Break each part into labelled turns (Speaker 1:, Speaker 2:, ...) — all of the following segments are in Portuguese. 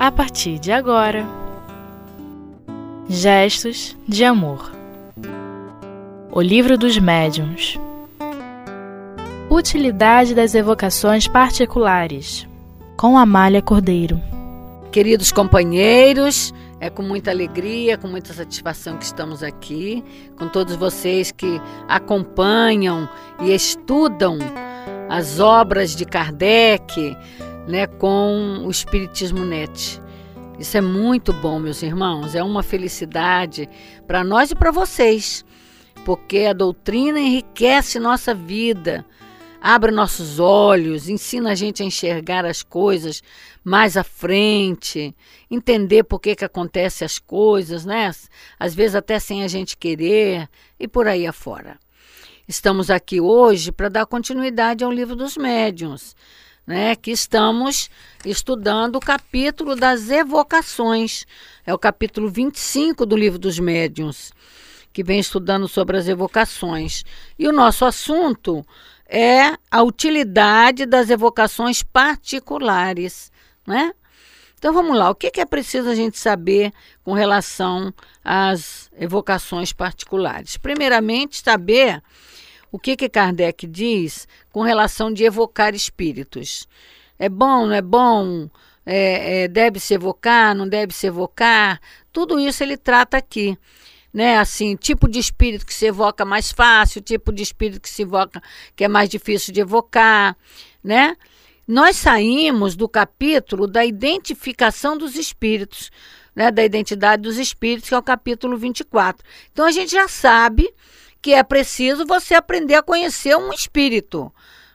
Speaker 1: a partir de agora. Gestos de Amor. O Livro dos Médiuns. Utilidade das evocações particulares com Amália Cordeiro.
Speaker 2: Queridos companheiros, é com muita alegria, com muita satisfação que estamos aqui, com todos vocês que acompanham e estudam as obras de Kardec, né, com o Espiritismo Net. Isso é muito bom, meus irmãos, é uma felicidade para nós e para vocês, porque a doutrina enriquece nossa vida, abre nossos olhos, ensina a gente a enxergar as coisas mais à frente, entender por que que acontecem as coisas, né? Às vezes até sem a gente querer e por aí afora. Estamos aqui hoje para dar continuidade ao livro dos médiuns né, que estamos estudando o capítulo das evocações. É o capítulo 25 do livro dos médiuns, que vem estudando sobre as evocações. E o nosso assunto é a utilidade das evocações particulares, né? Então vamos lá, o que é preciso a gente saber com relação às evocações particulares? Primeiramente, saber o que, que Kardec diz com relação de evocar espíritos. É bom, não é bom? É, é, deve se evocar, não deve se evocar? Tudo isso ele trata aqui. Né, assim, tipo de espírito que se evoca mais fácil, tipo de espírito que se evoca que é mais difícil de evocar, né? Nós saímos do capítulo da identificação dos espíritos, né, da identidade dos espíritos, que é o capítulo 24. Então a gente já sabe que é preciso você aprender a conhecer um espírito.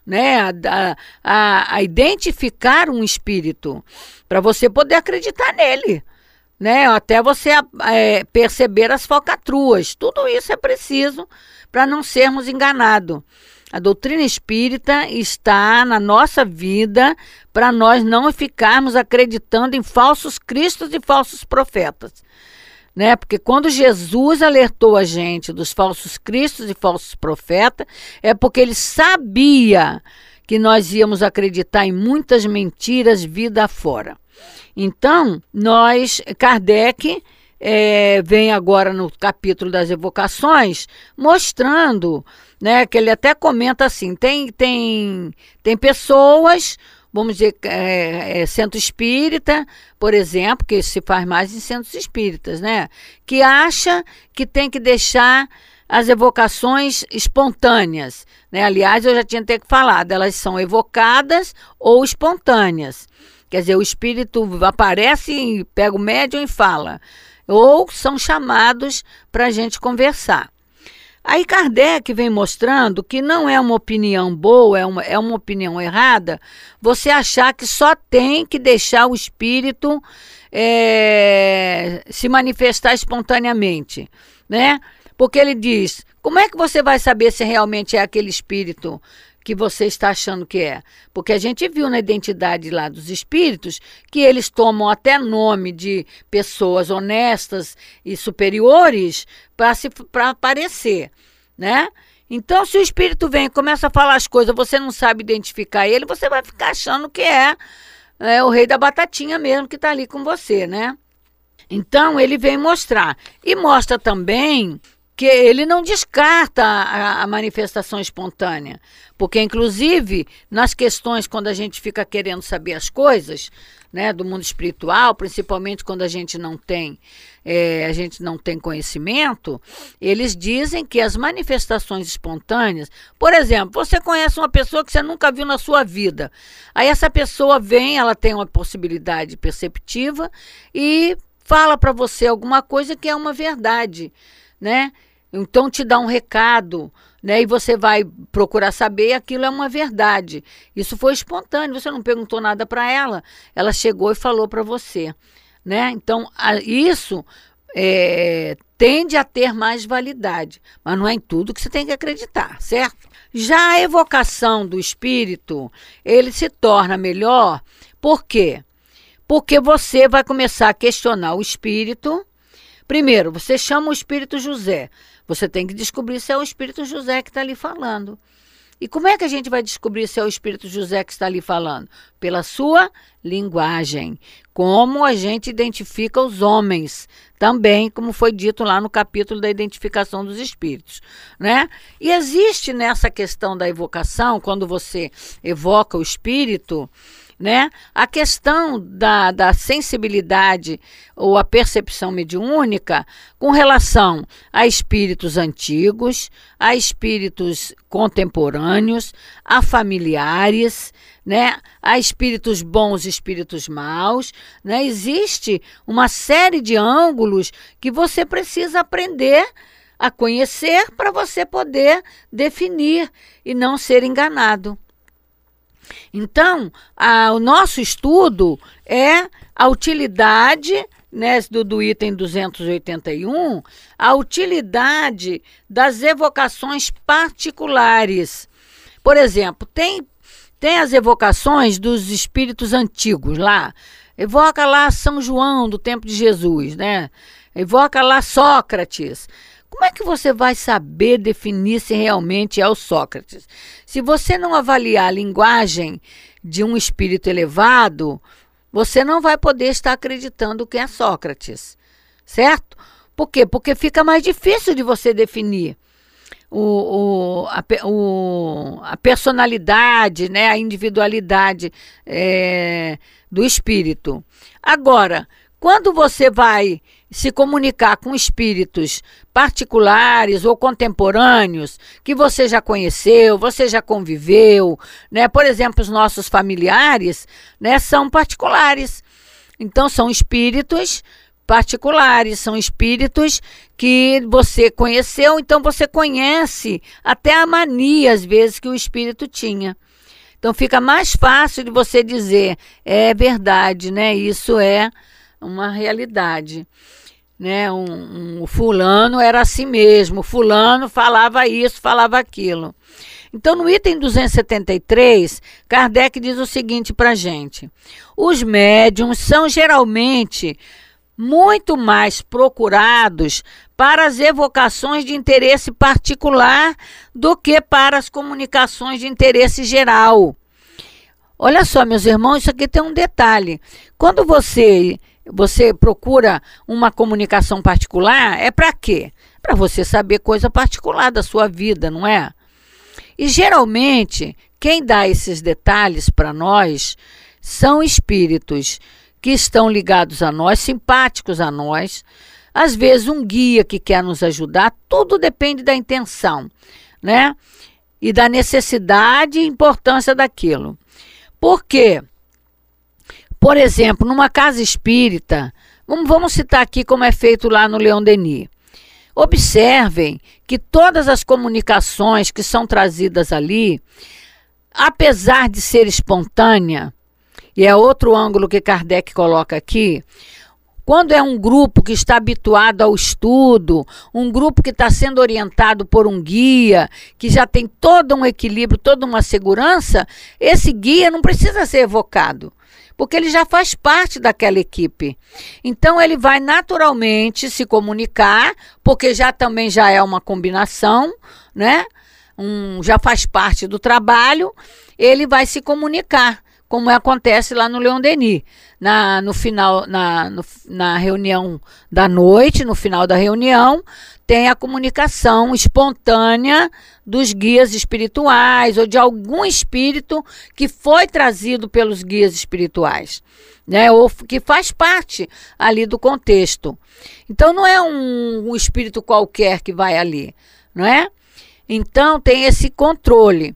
Speaker 2: Né, a, a, a identificar um espírito, para você poder acreditar nele né? Até você é, perceber as falcatruas. Tudo isso é preciso para não sermos enganados. A doutrina espírita está na nossa vida para nós não ficarmos acreditando em falsos cristos e falsos profetas né? Porque quando Jesus alertou a gente dos falsos cristos e falsos profetas, é porque ele sabia que nós íamos acreditar em muitas mentiras vida fora. Então, nós, Kardec, é, vem agora no capítulo das evocações, mostrando, né, que ele até comenta assim, tem, tem, tem pessoas vamos dizer, é, é, centro espírita, por exemplo, que se faz mais em centros espíritas, né? Que acha que tem que deixar as evocações espontâneas. Né? Aliás, eu já tinha até que falado, elas são evocadas ou espontâneas. Quer dizer, o espírito aparece, pega o médium e fala. Ou são chamados para a gente conversar. Aí Kardec vem mostrando que não é uma opinião boa, é uma, é uma opinião errada, você achar que só tem que deixar o espírito é, se manifestar espontaneamente, né? Porque ele diz: como é que você vai saber se realmente é aquele espírito que você está achando que é. Porque a gente viu na identidade lá dos espíritos que eles tomam até nome de pessoas honestas e superiores para aparecer, né? Então, se o espírito vem e começa a falar as coisas, você não sabe identificar ele, você vai ficar achando que é, é o rei da batatinha mesmo que está ali com você, né? Então, ele vem mostrar. E mostra também que ele não descarta a, a, manifestação espontânea, porque inclusive nas questões quando a gente fica querendo saber as coisas, né, do mundo espiritual, principalmente quando a gente não tem é, a gente não tem conhecimento, eles dizem que as manifestações espontâneas, por exemplo, você conhece uma pessoa que você nunca viu na sua vida, aí essa pessoa vem, ela tem uma possibilidade perceptiva e fala para você alguma coisa que é uma verdade né? Então te dá um recado, né? E você vai procurar saber, aquilo é uma verdade. Isso foi espontâneo, você não perguntou nada para ela, ela chegou e falou para você, né? Então a, isso é, tende a ter mais validade, mas não é em tudo que você tem que acreditar, certo? Já a evocação do espírito, ele se torna melhor, por quê? Porque você vai começar a questionar o espírito, Primeiro, você chama o espírito José. Você tem que descobrir se é o espírito José que está ali falando. E como é que a gente vai descobrir se é o Espírito José que está ali falando? Pela sua linguagem. Como a gente identifica os homens, também, como foi dito lá no capítulo da identificação dos espíritos, né? E existe nessa questão da evocação, quando você evoca o espírito, né? A questão da, da sensibilidade ou a percepção mediúnica com relação a espíritos antigos, a espíritos contemporâneos, a familiares, né? A espíritos bons e espíritos maus, né? Existe uma série de ângulos que você precisa aprender a conhecer para você poder definir e não ser enganado. Então, a, o nosso estudo é a utilidade né, do, do item 281, a utilidade das evocações particulares. Por exemplo, tem, tem as evocações dos espíritos antigos lá. Evoca lá São João do tempo de Jesus, né? Evoca lá Sócrates. Como é que você vai saber definir se realmente é o Sócrates? Se você não avaliar a linguagem de um espírito elevado, você não vai poder estar acreditando que é Sócrates, certo? Por quê? Porque fica mais difícil de você definir o, o, a, o, a personalidade, né, a individualidade é, do espírito. Agora, quando você vai se comunicar com espíritos particulares ou contemporâneos que você já conheceu, você já conviveu, né? Por exemplo, os nossos familiares, né, são particulares. Então são espíritos particulares, são espíritos que você conheceu, então você conhece até a mania às vezes que o espírito tinha. Então fica mais fácil de você dizer, é verdade, né? Isso é uma realidade né? Um, um, fulano era assim mesmo, fulano falava isso, falava aquilo. Então, no item 273, Kardec diz o seguinte para gente: os médiums são geralmente muito mais procurados para as evocações de interesse particular do que para as comunicações de interesse geral. Olha só, meus irmãos, isso aqui tem um detalhe. Quando você você procura uma comunicação particular, é para quê? Para você saber coisa particular da sua vida, não é? E geralmente, quem dá esses detalhes para nós são espíritos que estão ligados a nós, simpáticos a nós. Às vezes, um guia que quer nos ajudar, tudo depende da intenção, né? E da necessidade e importância daquilo. Por quê? Por exemplo, numa casa espírita, vamos citar aqui como é feito lá no Leão Denis. Observem que todas as comunicações que são trazidas ali, apesar de ser espontânea, e é outro ângulo que Kardec coloca aqui, quando é um grupo que está habituado ao estudo, um grupo que está sendo orientado por um guia, que já tem todo um equilíbrio, toda uma segurança, esse guia não precisa ser evocado porque ele já faz parte daquela equipe. Então ele vai naturalmente se comunicar, porque já também já é uma combinação, né? Um, já faz parte do trabalho, ele vai se comunicar, como acontece lá no Leon Denis. Na, no final, na, no, na reunião da noite, no final da reunião, tem a comunicação espontânea dos guias espirituais ou de algum espírito que foi trazido pelos guias espirituais, né? Ou que faz parte ali do contexto. Então não é um, um espírito qualquer que vai ali, não é? Então tem esse controle.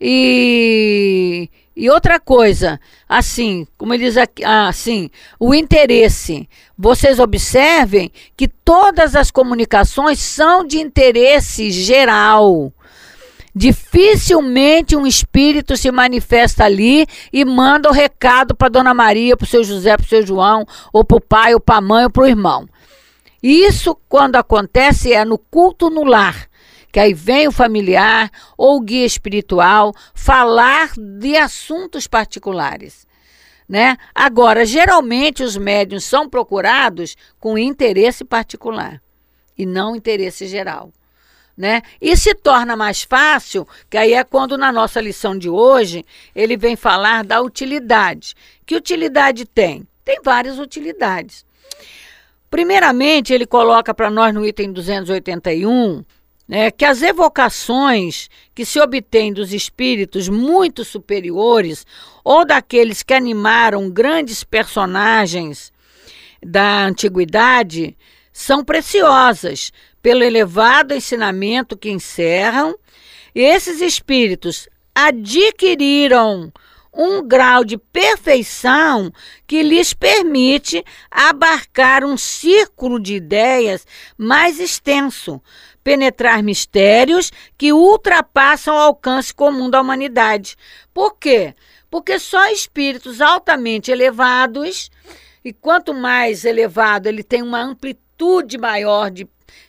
Speaker 2: E e outra coisa, assim, como ele diz aqui, assim, o interesse. Vocês observem que todas as comunicações são de interesse geral. Dificilmente um espírito se manifesta ali e manda o recado para Dona Maria, para o seu José, para o seu João, ou para o pai, ou para a mãe, ou para o irmão. Isso, quando acontece, é no culto no lar que aí vem o familiar ou o guia espiritual falar de assuntos particulares. Né? Agora, geralmente os médiums são procurados com interesse particular e não interesse geral. Né? E se torna mais fácil, que aí é quando na nossa lição de hoje ele vem falar da utilidade. Que utilidade tem? Tem várias utilidades. Primeiramente, ele coloca para nós no item 281 né, que as evocações que se obtêm dos espíritos muito superiores ou daqueles que animaram grandes personagens da antiguidade são preciosas pelo elevado ensinamento que encerram. E esses espíritos adquiriram um grau de perfeição que lhes permite abarcar um círculo de ideias mais extenso, penetrar mistérios que ultrapassam o alcance comum da humanidade. Por quê? Porque só espíritos altamente elevados, e quanto mais elevado ele tem uma amplitude maior de,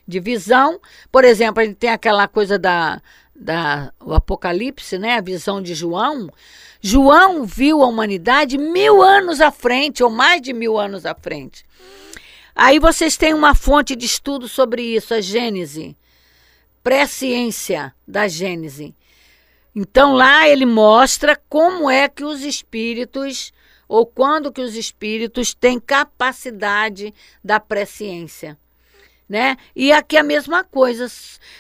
Speaker 2: de visão, por exemplo, gente tem aquela coisa da, da o Apocalipse, né? A visão de João. João viu a humanidade mil anos à frente, ou mais de mil anos à frente. Aí vocês têm uma fonte de estudo sobre isso, a Gênese pré-ciência da Gênese. Então lá ele mostra como é que os espíritos ou quando que os espíritos têm capacidade da presciência. Né? E aqui a mesma coisa,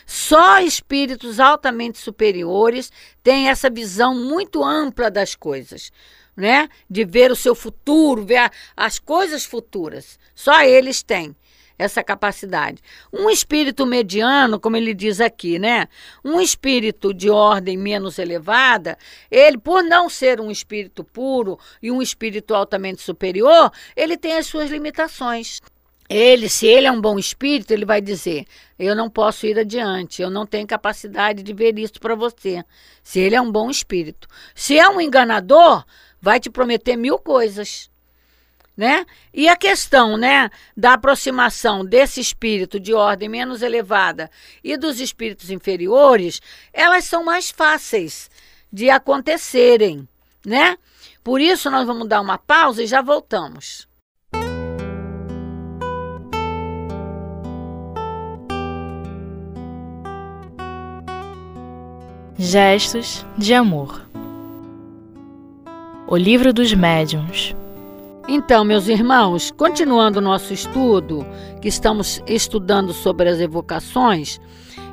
Speaker 2: só espíritos altamente superiores têm essa visão muito ampla das coisas, né? De ver o seu futuro, ver as coisas futuras. Só eles têm essa capacidade. Um espírito mediano, como ele diz aqui, né? Um espírito de ordem menos elevada, ele, por não ser um espírito puro e um espírito altamente superior, ele tem as suas limitações. Ele, se ele é um bom espírito, ele vai dizer: Eu não posso ir adiante, eu não tenho capacidade de ver isso para você. Se ele é um bom espírito. Se é um enganador, vai te prometer mil coisas né? E a questão, né, da aproximação desse espírito de ordem menos elevada e dos espíritos inferiores, elas são mais fáceis de acontecerem, né? Por isso nós vamos dar uma pausa e já voltamos.
Speaker 1: Gestos de amor. O livro dos médiuns.
Speaker 2: Então, meus irmãos, continuando o nosso estudo, que estamos estudando sobre as evocações,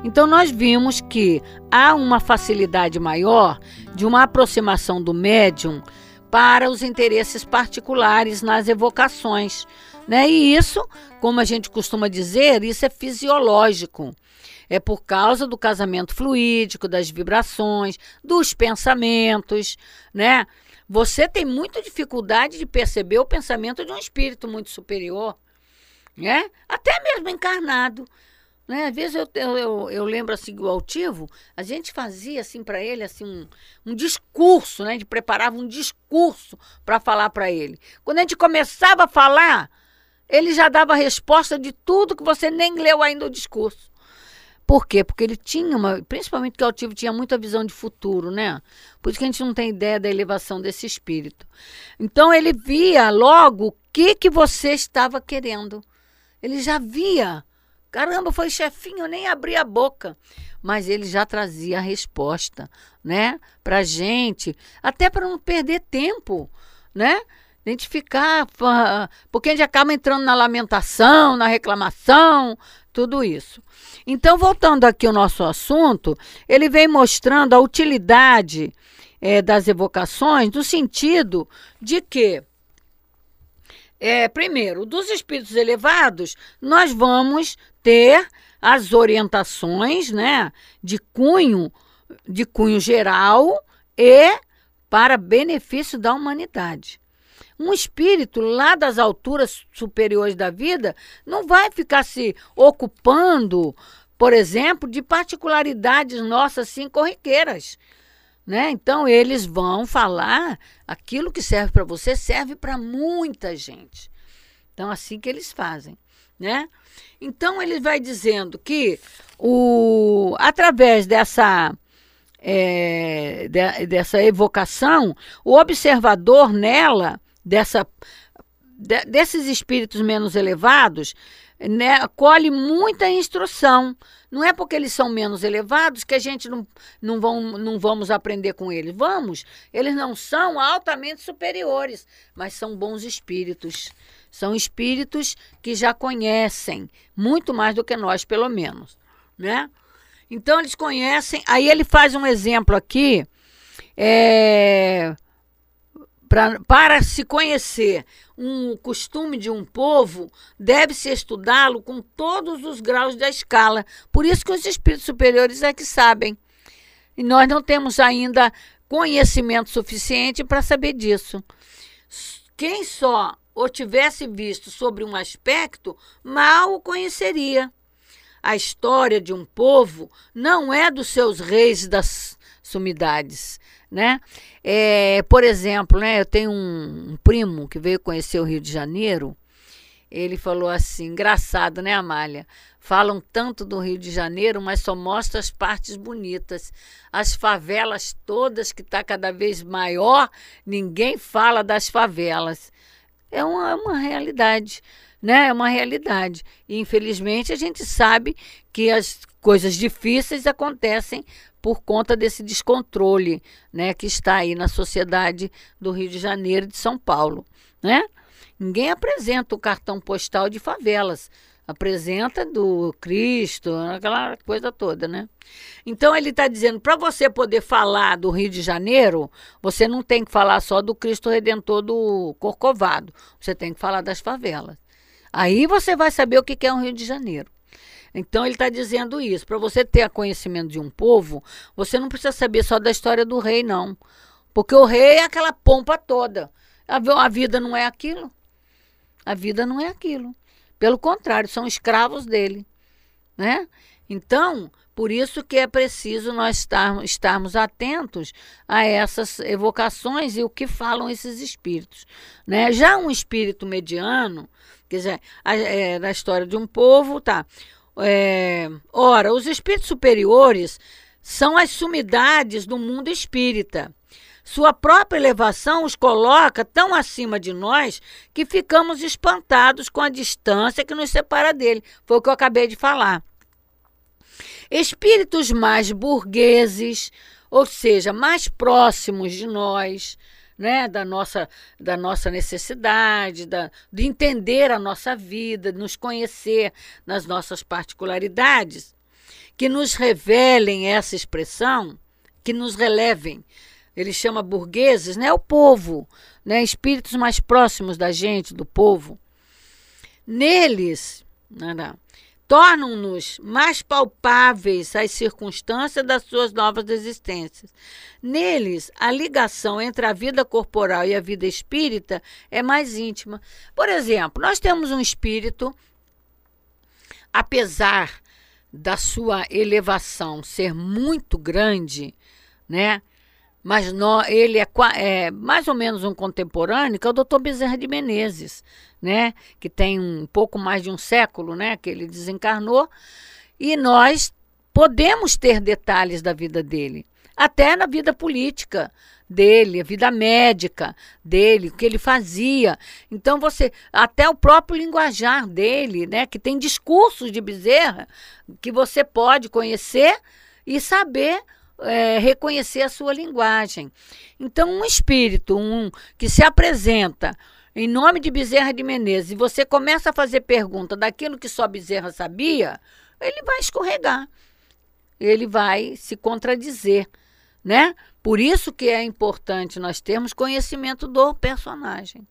Speaker 2: então nós vimos que há uma facilidade maior de uma aproximação do médium para os interesses particulares nas evocações. Né? E isso, como a gente costuma dizer, isso é fisiológico. É por causa do casamento fluídico, das vibrações, dos pensamentos, né? Você tem muita dificuldade de perceber o pensamento de um espírito muito superior, né? Até mesmo encarnado. Né? Às vezes eu, eu, eu, lembro assim do altivo, a gente fazia assim para ele assim um, um discurso, né? A gente preparava um discurso para falar para ele. Quando a gente começava a falar, ele já dava a resposta de tudo que você nem leu ainda o discurso. Por quê? Porque ele tinha uma, principalmente que o altivo tinha muita visão de futuro, né? Por isso que a gente não tem ideia da elevação desse espírito. Então ele via logo o que que você estava querendo. Ele já via. Caramba, foi chefinho, eu nem abri a boca. Mas ele já trazia a resposta, né? Pra gente, até para não perder tempo, né? A gente ficar, porque a gente acaba entrando na lamentação, na reclamação, tudo isso. Então, voltando aqui ao nosso assunto, ele vem mostrando a utilidade é, das evocações no sentido de que, é, primeiro, dos espíritos elevados, nós vamos ter as orientações né, de cunho, de cunho geral e para benefício da humanidade. Um espírito lá das alturas superiores da vida não vai ficar se ocupando, por exemplo, de particularidades nossas assim corriqueiras. Né? Então eles vão falar aquilo que serve para você serve para muita gente. Então assim que eles fazem, né? Então ele vai dizendo que o através dessa é, de, dessa evocação, o observador nela dessa, de, desses espíritos menos elevados né, colhe muita instrução. Não é porque eles são menos elevados que a gente não, não, vão, não vamos aprender com eles. Vamos. Eles não são altamente superiores, mas são bons espíritos. São espíritos que já conhecem muito mais do que nós, pelo menos, né? Então eles conhecem. Aí ele faz um exemplo aqui. É, pra, para se conhecer um costume de um povo, deve-se estudá-lo com todos os graus da escala. Por isso que os espíritos superiores é que sabem. E nós não temos ainda conhecimento suficiente para saber disso. Quem só o tivesse visto sobre um aspecto, mal o conheceria. A história de um povo não é dos seus reis das sumidades, né? É, por exemplo, né, eu tenho um, um primo que veio conhecer o Rio de Janeiro. Ele falou assim, engraçado, né, Amália? Falam tanto do Rio de Janeiro, mas só mostra as partes bonitas. As favelas todas, que está cada vez maior, ninguém fala das favelas. É uma, é uma realidade, né? É uma realidade. E, infelizmente, a gente sabe que as coisas difíceis acontecem por conta desse descontrole né, que está aí na sociedade do Rio de Janeiro e de São Paulo. Né? Ninguém apresenta o cartão postal de favelas, apresenta do Cristo, aquela coisa toda, né? Então ele está dizendo, para você poder falar do Rio de Janeiro, você não tem que falar só do Cristo Redentor do Corcovado, você tem que falar das favelas. Aí você vai saber o que é um Rio de Janeiro. Então ele está dizendo isso. Para você ter conhecimento de um povo, você não precisa saber só da história do rei, não. Porque o rei é aquela pompa toda. A, vida não é aquilo. A vida não é aquilo. Pelo contrário, são escravos dele. Né? Então, por isso que é preciso nós estarmos, estarmos atentos a essas evocações e o que falam esses espíritos. Né? Já um espírito mediano, quer dizer, é, na história de um povo, tá? É, ora, os espíritos superiores são as sumidades do mundo espírita. Sua própria elevação os coloca tão acima de nós que ficamos espantados com a distância que nos separa dele. Foi o que eu acabei de falar. Espíritos mais burgueses, ou seja, mais próximos de nós, né, da, nossa, da nossa necessidade, da, de entender a nossa vida, de nos conhecer nas nossas particularidades, que nos revelem essa expressão, que nos relevem. Ele chama burgueses, né, o povo, né, espíritos mais próximos da gente, do povo. Neles, não, não, tornam-nos mais palpáveis as circunstâncias das suas novas existências. Neles, a ligação entre a vida corporal e a vida espírita é mais íntima. Por exemplo, nós temos um espírito, apesar da sua elevação ser muito grande, né? Mas ele é, é, mais ou menos um contemporâneo, que é o doutor Bezerra de Menezes, né? que tem um pouco mais de um século né? que ele desencarnou, e nós podemos ter detalhes da vida dele, até na vida política dele, a vida médica dele, o que ele fazia. Então você, até o próprio linguajar dele, né, que tem discursos de Bezerra que você pode conhecer e saber é, reconhecer a sua linguagem. Então, um espírito um, que se apresenta em nome de Bezerra de Menezes e você começa a fazer pergunta daquilo que só Bezerra sabia, ele vai escorregar. Ele vai se contradizer, né? Por isso que é importante nós termos conhecimento do personagem.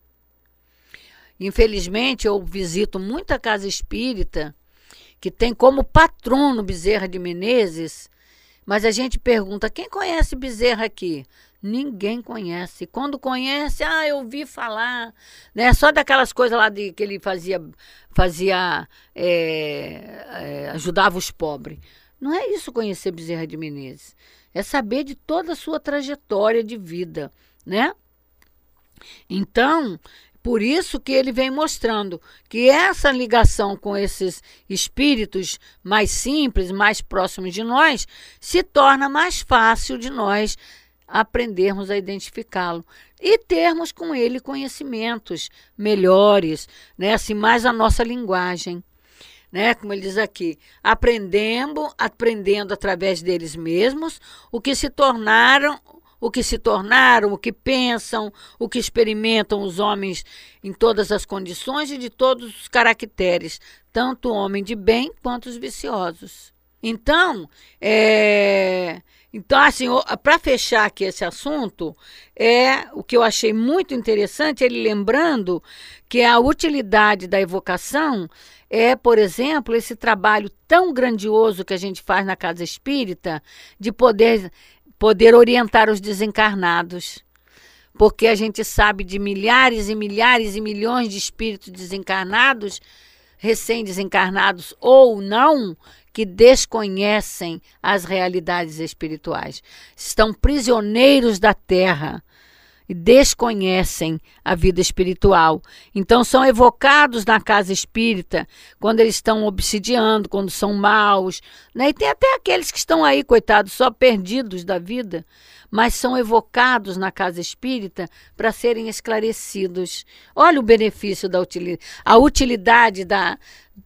Speaker 2: Infelizmente, eu visito muita casa espírita que tem como patrono Bezerra de Menezes mas a gente pergunta: quem conhece Bezerra aqui? Ninguém conhece. Quando conhece, ah, eu ouvi falar, né? Só daquelas coisas lá de que ele fazia, fazia, é, é, ajudava os pobres. Não é isso conhecer Bezerra de Menezes. É saber de toda a sua trajetória de vida, né? Então, por isso que ele vem mostrando que essa ligação com esses espíritos mais simples, mais próximos de nós, se torna mais fácil de nós aprendermos a identificá-lo e termos com ele conhecimentos melhores, né? assim, mais a nossa linguagem. né? Como ele diz aqui, aprendendo, aprendendo através deles mesmos o que se tornaram, o que se tornaram, o que pensam, o que experimentam os homens em todas as condições e de todos os caracteres, tanto o homem de bem quanto os viciosos. Então, é, então assim, para fechar aqui esse assunto, é o que eu achei muito interessante, ele lembrando que a utilidade da evocação é, por exemplo, esse trabalho tão grandioso que a gente faz na casa espírita de poder poder orientar os desencarnados. Porque a gente sabe de milhares e milhares e milhões de espíritos desencarnados, recém-desencarnados ou não, que desconhecem as realidades espirituais. Estão prisioneiros da terra e desconhecem a vida espiritual. Então são evocados na casa espírita quando eles estão obsidiando, quando são maus, né? E tem até aqueles que estão aí, coitados, só perdidos da vida, mas são evocados na casa espírita para serem esclarecidos. Olha o benefício da utilidade, a utilidade da,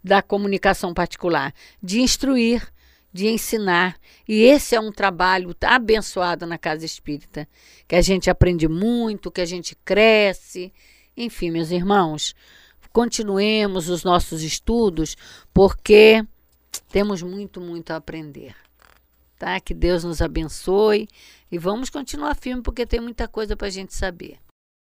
Speaker 2: da comunicação particular, de instruir, de ensinar. E esse é um trabalho abençoado na casa espírita, que a gente aprende muito, que a gente cresce. Enfim, meus irmãos, continuemos os nossos estudos, porque temos muito, muito a aprender. Tá? Que Deus nos abençoe e vamos continuar firme, porque tem muita coisa para a gente saber.